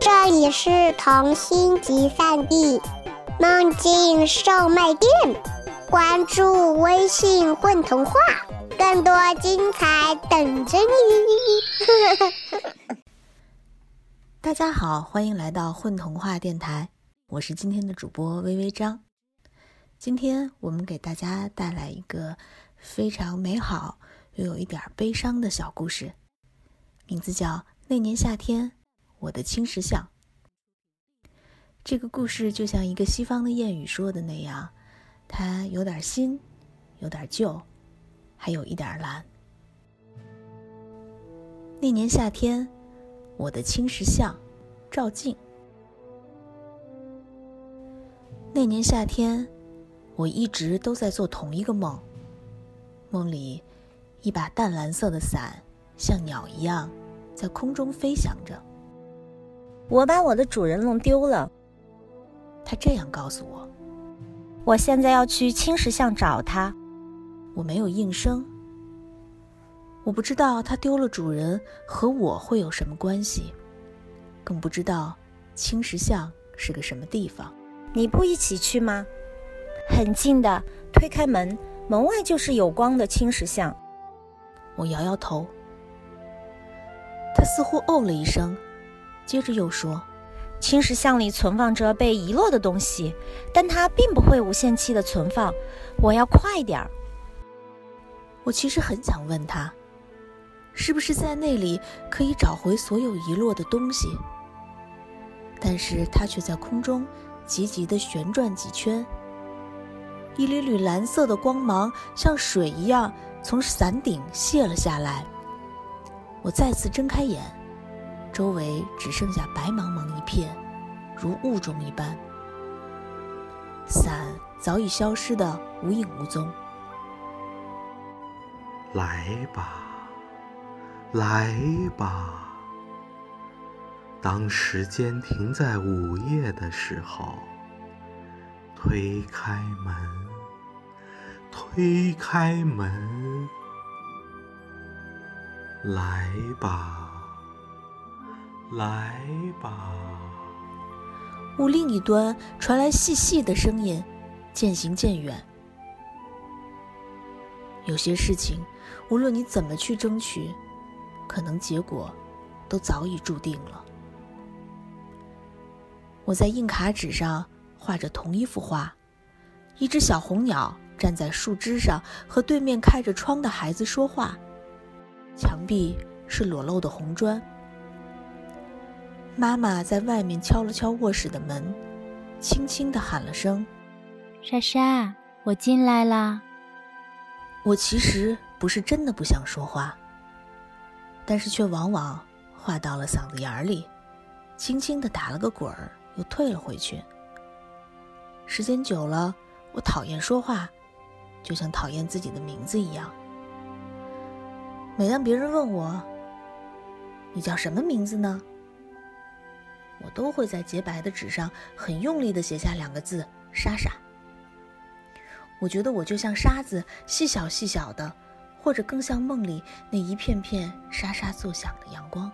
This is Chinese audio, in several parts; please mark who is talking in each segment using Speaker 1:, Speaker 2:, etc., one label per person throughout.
Speaker 1: 这里是童心集散地，梦境售卖店。关注微信“混童话”，更多精彩等着你。
Speaker 2: 大家好，欢迎来到混童话电台，我是今天的主播微微张。今天我们给大家带来一个非常美好又有一点悲伤的小故事，名字叫《那年夏天，我的青石像》。这个故事就像一个西方的谚语说的那样，它有点新，有点旧，还有一点蓝。那年夏天，我的青石像，照镜。那年夏天。我一直都在做同一个梦，梦里，一把淡蓝色的伞像鸟一样在空中飞翔着。
Speaker 3: 我把我的主人弄丢了，
Speaker 2: 他这样告诉我。
Speaker 3: 我现在要去青石巷找他。
Speaker 2: 我没有应声。我不知道他丢了主人和我会有什么关系，更不知道青石巷是个什么地方。
Speaker 3: 你不一起去吗？很近的，推开门，门外就是有光的青石巷。
Speaker 2: 我摇摇头。他似乎哦了一声，接着又说：“
Speaker 3: 青石巷里存放着被遗落的东西，但它并不会无限期的存放。我要快点儿。”
Speaker 2: 我其实很想问他，是不是在那里可以找回所有遗落的东西？但是他却在空中急急地旋转几圈。一缕缕蓝色的光芒像水一样从伞顶泻了下来。我再次睁开眼，周围只剩下白茫茫一片，如雾中一般。伞早已消失的无影无踪。
Speaker 4: 来吧，来吧。当时间停在午夜的时候，推开门。推开门，来吧，来吧。
Speaker 2: 屋另一端传来细细的声音，渐行渐远。有些事情，无论你怎么去争取，可能结果都早已注定了。我在硬卡纸上画着同一幅画，一只小红鸟。站在树枝上和对面开着窗的孩子说话，墙壁是裸露的红砖。妈妈在外面敲了敲卧室的门，轻轻地喊了声：“
Speaker 5: 莎莎，我进来啦。”
Speaker 2: 我其实不是真的不想说话，但是却往往话到了嗓子眼里，轻轻地打了个滚儿，又退了回去。时间久了，我讨厌说话。就像讨厌自己的名字一样。每当别人问我：“你叫什么名字呢？”我都会在洁白的纸上很用力的写下两个字：“莎莎。”我觉得我就像沙子，细小细小的，或者更像梦里那一片片沙沙作响的阳光。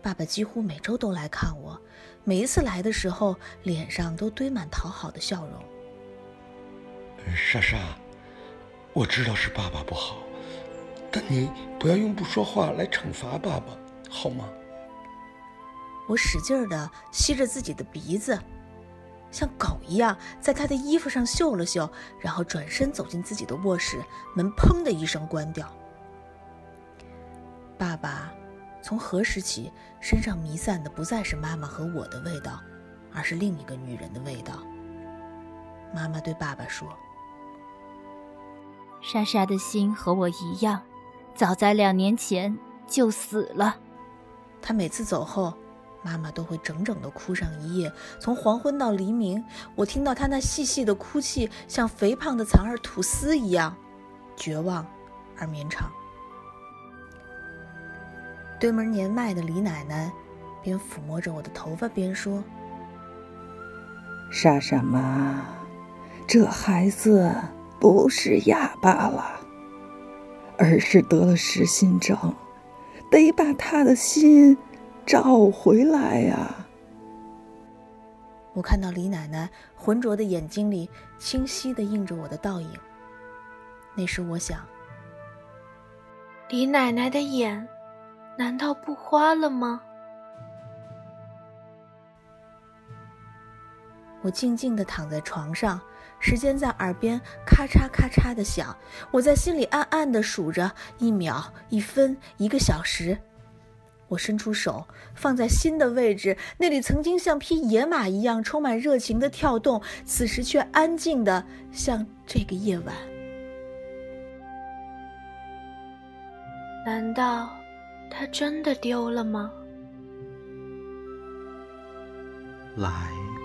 Speaker 2: 爸爸几乎每周都来看我，每一次来的时候，脸上都堆满讨好的笑容。
Speaker 6: 莎莎，我知道是爸爸不好，但你不要用不说话来惩罚爸爸，好吗？
Speaker 2: 我使劲儿的吸着自己的鼻子，像狗一样在他的衣服上嗅了嗅，然后转身走进自己的卧室，门砰的一声关掉。爸爸从何时起，身上弥散的不再是妈妈和我的味道，而是另一个女人的味道。妈妈对爸爸说。
Speaker 5: 莎莎的心和我一样，早在两年前就死了。
Speaker 2: 她每次走后，妈妈都会整整的哭上一夜，从黄昏到黎明。我听到她那细细的哭泣，像肥胖的蚕儿吐丝一样，绝望而绵长。对门年迈的李奶奶边抚摸着我的头发边说：“
Speaker 7: 莎莎妈，这孩子……”不是哑巴了，而是得了失心症，得把他的心找回来呀！
Speaker 2: 我看到李奶奶浑浊的眼睛里清晰的映着我的倒影。那时我想，
Speaker 8: 李奶奶的眼难道不花了吗？
Speaker 2: 我静静的躺在床上，时间在耳边咔嚓咔嚓的响。我在心里暗暗的数着一秒、一分、一个小时。我伸出手，放在心的位置，那里曾经像匹野马一样充满热情的跳动，此时却安静的像这个夜晚。
Speaker 8: 难道它真的丢了吗？
Speaker 4: 来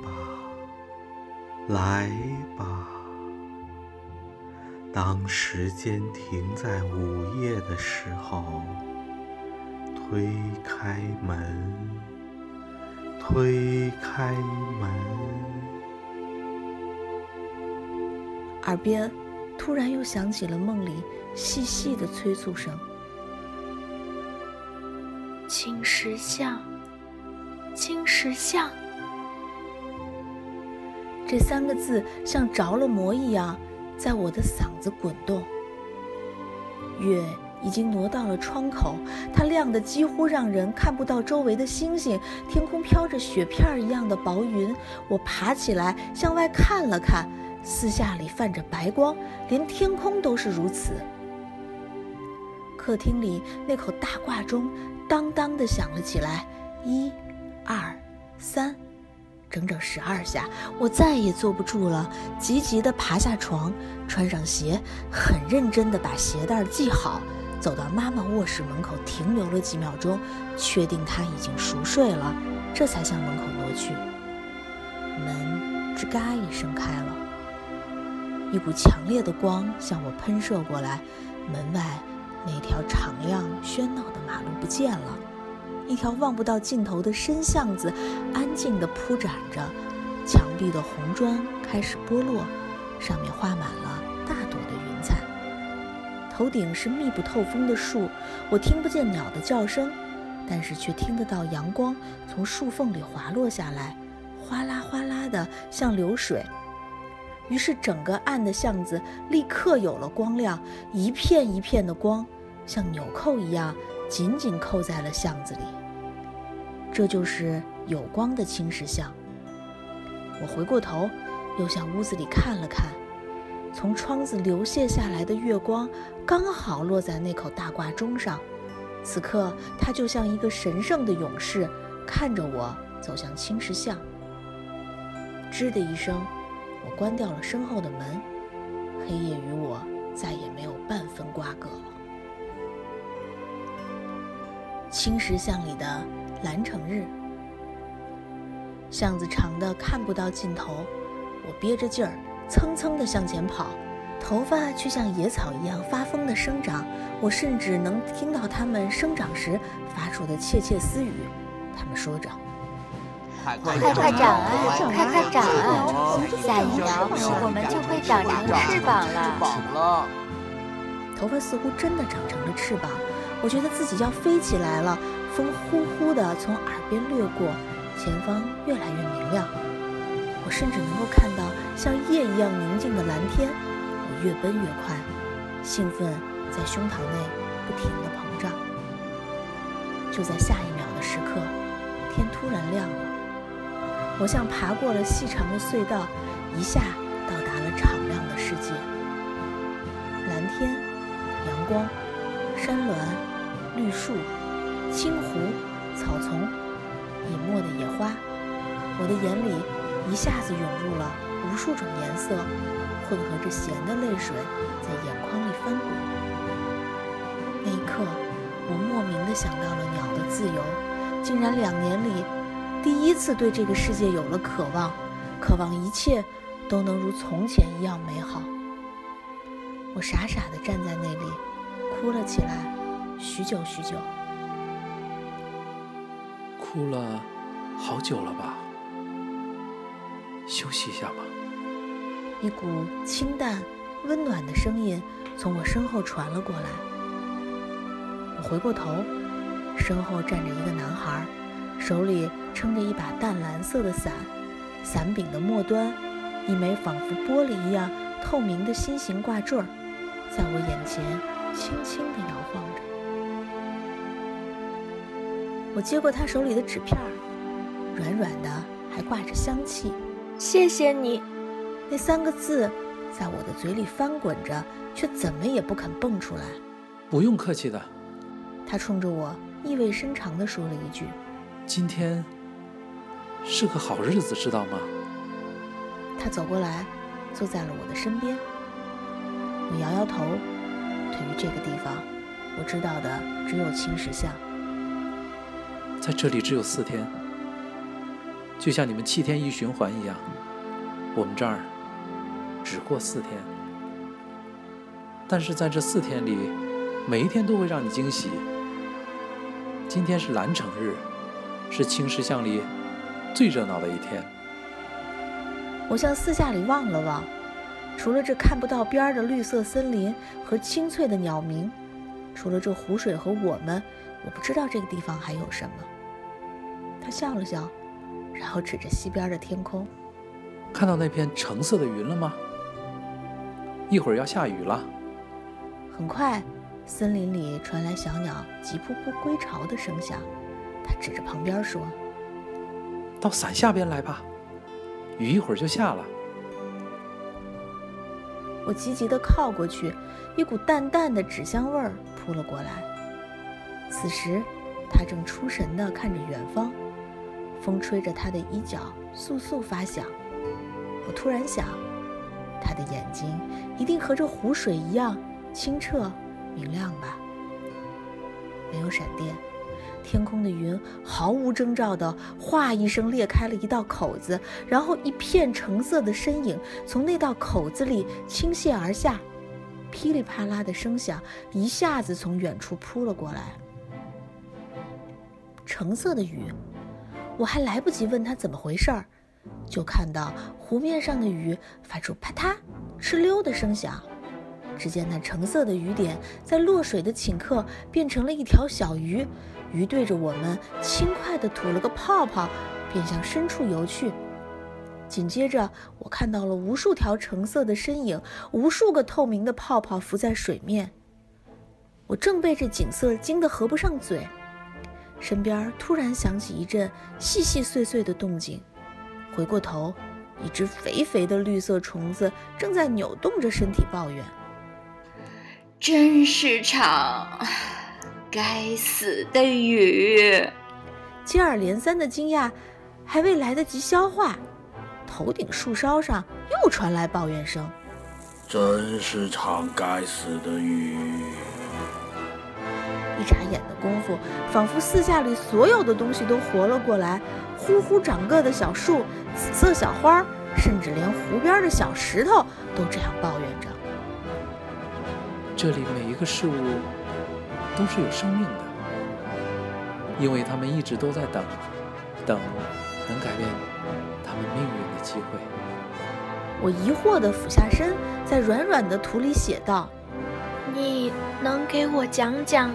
Speaker 4: 吧，来吧。当时间停在午夜的时候。推开门，推开门。
Speaker 2: 耳边突然又响起了梦里细细的催促声：“
Speaker 8: 青石巷，青石巷。”
Speaker 2: 这三个字像着了魔一样，在我的嗓子滚动。月。已经挪到了窗口，它亮得几乎让人看不到周围的星星。天空飘着雪片一样的薄云。我爬起来向外看了看，四下里泛着白光，连天空都是如此。客厅里那口大挂钟当当的响了起来，一、二、三，整整十二下。我再也坐不住了，急急地爬下床，穿上鞋，很认真地把鞋带系好。走到妈妈卧室门口，停留了几秒钟，确定她已经熟睡了，这才向门口挪去。门吱嘎一声开了，一股强烈的光向我喷射过来。门外那条敞亮喧闹的马路不见了，一条望不到尽头的深巷子安静地铺展着，墙壁的红砖开始剥落，上面画满了。头顶是密不透风的树，我听不见鸟的叫声，但是却听得到阳光从树缝里滑落下来，哗啦哗啦的像流水。于是整个暗的巷子立刻有了光亮，一片一片的光，像纽扣一样紧紧扣在了巷子里。这就是有光的青石巷。我回过头，又向屋子里看了看。从窗子流泻下来的月光，刚好落在那口大挂钟上。此刻，它就像一个神圣的勇士，看着我走向青石巷。吱的一声，我关掉了身后的门。黑夜与我再也没有半分瓜葛了。青石巷里的蓝城日，巷子长的看不到尽头，我憋着劲儿。蹭蹭地向前跑，头发却像野草一样发疯地生长。我甚至能听到它们生长时发出的窃窃私语。他们说着：“
Speaker 9: 快快快长啊，快快长啊！下一秒我们就会长成翅膀了。”
Speaker 2: 头发似乎真的长成了翅膀，我觉得自己要飞起来了。风呼呼地从耳边掠过，前方越来越明亮。我甚至能够看到像夜一样宁静的蓝天，我越奔越快，兴奋在胸膛内不停地膨胀。就在下一秒的时刻，天突然亮了，我像爬过了细长的隧道，一下到达了敞亮的世界。蓝天、阳光、山峦、绿树、青湖、草丛、隐没的野花，我的眼里。一下子涌入了无数种颜色，混合着咸的泪水在眼眶里翻滚。那一刻，我莫名的想到了鸟的自由，竟然两年里第一次对这个世界有了渴望，渴望一切都能如从前一样美好。我傻傻的站在那里，哭了起来，许久许久，
Speaker 10: 哭了好久了吧。休息一下吧。
Speaker 2: 一股清淡、温暖的声音从我身后传了过来。我回过头，身后站着一个男孩，手里撑着一把淡蓝色的伞，伞柄的末端，一枚仿佛玻璃一样透明的心形挂坠，在我眼前轻轻地摇晃着。我接过他手里的纸片儿，软软的，还挂着香气。
Speaker 8: 谢谢你，
Speaker 2: 那三个字在我的嘴里翻滚着，却怎么也不肯蹦出来。
Speaker 10: 不用客气的，
Speaker 2: 他冲着我意味深长地说了一句：“
Speaker 10: 今天是个好日子，知道吗？”
Speaker 2: 他走过来，坐在了我的身边。我摇摇头，对于这个地方，我知道的只有青石巷。
Speaker 10: 在这里只有四天，就像你们七天一循环一样，我们这儿只过四天。但是在这四天里，每一天都会让你惊喜。今天是蓝城日，是青石巷里最热闹的一天。
Speaker 2: 我向四下里望了望，除了这看不到边儿的绿色森林和清脆的鸟鸣，除了这湖水和我们，我不知道这个地方还有什么。他笑了笑，然后指着西边的天空：“
Speaker 10: 看到那片橙色的云了吗？一会儿要下雨了。”
Speaker 2: 很快。森林里传来小鸟急扑扑归巢的声响，他指着旁边说：“
Speaker 10: 到伞下边来吧，雨一会儿就下了。”
Speaker 2: 我急急地靠过去，一股淡淡的纸香味儿扑了过来。此时，他正出神地看着远方，风吹着他的衣角簌簌发响。我突然想，他的眼睛一定和这湖水一样清澈。明亮吧，没有闪电，天空的云毫无征兆的“哗”一声裂开了一道口子，然后一片橙色的身影从那道口子里倾泻而下，噼里啪啦的声响一下子从远处扑了过来。橙色的雨，我还来不及问他怎么回事儿，就看到湖面上的鱼发出啪嗒、哧溜的声响。只见那橙色的雨点在落水的顷刻变成了一条小鱼，鱼对着我们轻快地吐了个泡泡，便向深处游去。紧接着，我看到了无数条橙色的身影，无数个透明的泡泡浮在水面。我正被这景色惊得合不上嘴，身边突然响起一阵细细碎碎的动静，回过头，一只肥肥的绿色虫子正在扭动着身体抱怨。
Speaker 11: 真是场该死的雨！
Speaker 2: 接二连三的惊讶还未来得及消化，头顶树梢上又传来抱怨声：“
Speaker 12: 真是场该死的雨！”
Speaker 2: 一眨眼的功夫，仿佛四下里所有的东西都活了过来，呼呼长个的小树、紫色小花，甚至连湖边的小石头都这样抱怨着。
Speaker 10: 这里每一个事物都是有生命的，因为他们一直都在等，等能改变他们命运的机会。
Speaker 2: 我疑惑地俯下身，在软软的土里写道：“
Speaker 8: 你能给我讲讲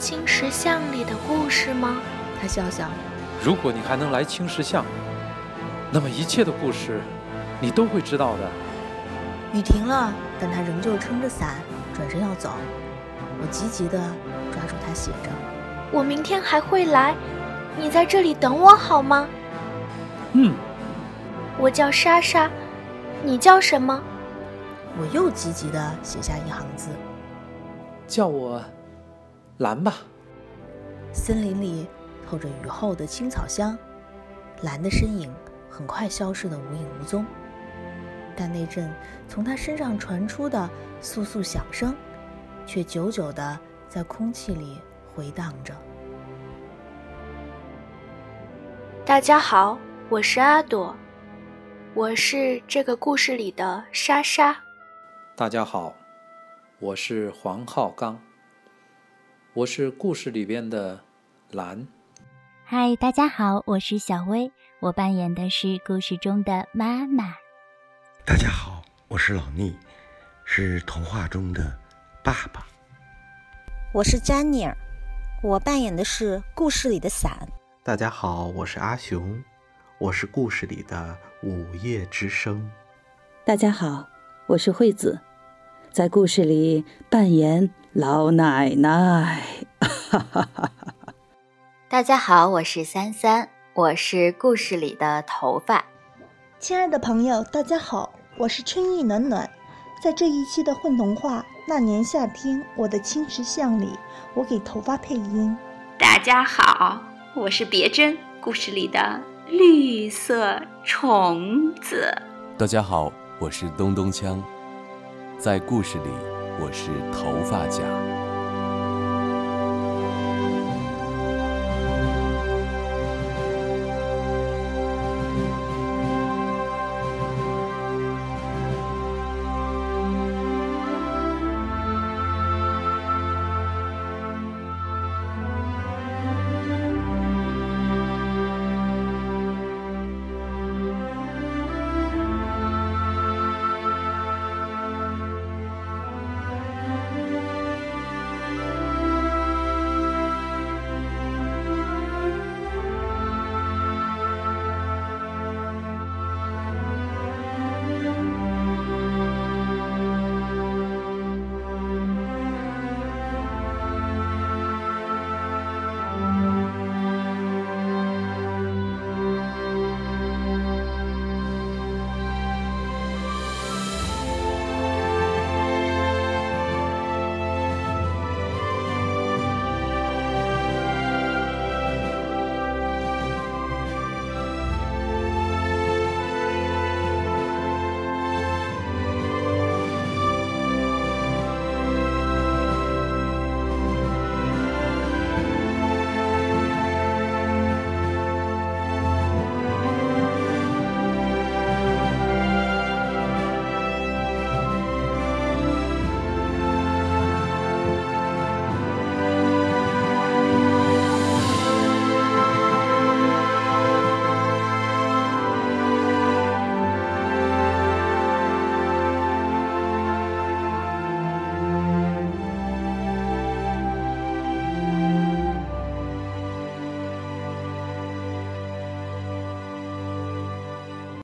Speaker 8: 青石巷里的故事吗？”
Speaker 2: 他笑笑：“
Speaker 10: 如果你还能来青石巷，那么一切的故事你都会知道的。”
Speaker 2: 雨停了，但他仍旧撑着伞。转身要走，我急急地抓住他，写着：“
Speaker 8: 我明天还会来，你在这里等我好吗？”“
Speaker 10: 嗯。”“
Speaker 8: 我叫莎莎，你叫什么？”
Speaker 2: 我又急急地写下一行字：“
Speaker 10: 叫我蓝吧。”
Speaker 2: 森林里透着雨后的青草香，蓝的身影很快消失得无影无踪。但那阵从他身上传出的簌簌响声，却久久地在空气里回荡着。
Speaker 8: 大家好，我是阿朵，我是这个故事里的莎莎。
Speaker 10: 大家好，我是黄浩刚，我是故事里边的蓝。
Speaker 5: 嗨，大家好，我是小薇，我扮演的是故事中的妈妈。
Speaker 6: 大家好，我是老聂，是童话中的爸爸。
Speaker 13: 我是詹妮儿，我扮演的是故事里的伞。
Speaker 4: 大家好，我是阿雄，我是故事里的午夜之声。
Speaker 7: 大家好，我是惠子，在故事里扮演老奶奶。
Speaker 9: 哈大家好，我是三三，我是故事里的头发。
Speaker 13: 亲爱的朋友，大家好，我是春意暖暖，在这一期的混童话《那年夏天，我的青石巷》里，我给头发配音。
Speaker 11: 大家好，我是别针，故事里的绿色虫子。
Speaker 14: 大家好，我是东东锵，在故事里我是头发甲。